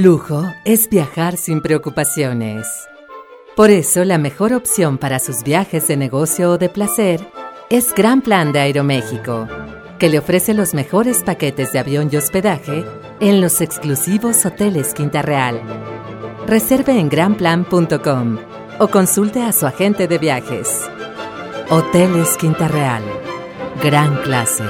Lujo es viajar sin preocupaciones. Por eso la mejor opción para sus viajes de negocio o de placer es Gran Plan de Aeroméxico, que le ofrece los mejores paquetes de avión y hospedaje en los exclusivos hoteles Quinta Real. Reserve en granplan.com o consulte a su agente de viajes. Hoteles Quinta Real. Gran clase.